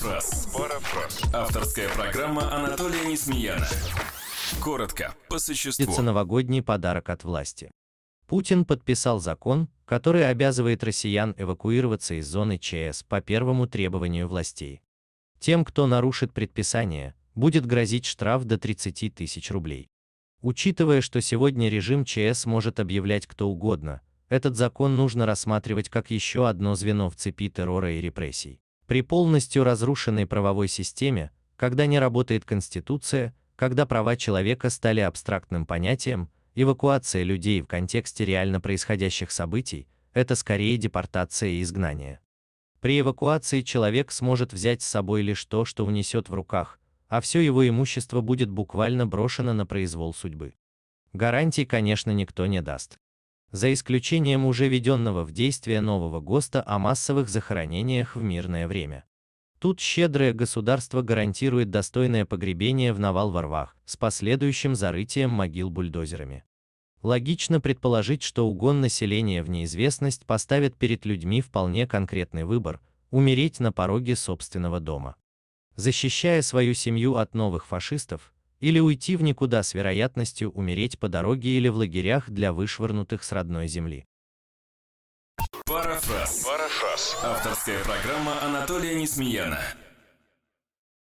Парафраз. Парафраз. Авторская программа Анатолия Несмеяна. Коротко, по существу. Это новогодний подарок от власти. Путин подписал закон, который обязывает россиян эвакуироваться из зоны ЧС по первому требованию властей. Тем, кто нарушит предписание, будет грозить штраф до 30 тысяч рублей. Учитывая, что сегодня режим ЧС может объявлять кто угодно, этот закон нужно рассматривать как еще одно звено в цепи террора и репрессий. При полностью разрушенной правовой системе, когда не работает Конституция, когда права человека стали абстрактным понятием, эвакуация людей в контексте реально происходящих событий – это скорее депортация и изгнание. При эвакуации человек сможет взять с собой лишь то, что унесет в руках, а все его имущество будет буквально брошено на произвол судьбы. Гарантий, конечно, никто не даст за исключением уже введенного в действие нового ГОСТа о массовых захоронениях в мирное время. Тут щедрое государство гарантирует достойное погребение в навал-ворвах с последующим зарытием могил бульдозерами. Логично предположить, что угон населения в неизвестность поставит перед людьми вполне конкретный выбор – умереть на пороге собственного дома. Защищая свою семью от новых фашистов, или уйти в никуда с вероятностью умереть по дороге или в лагерях для вышвырнутых с родной земли. Парафраз. Парафраз. Авторская программа Анатолия Несмеяна.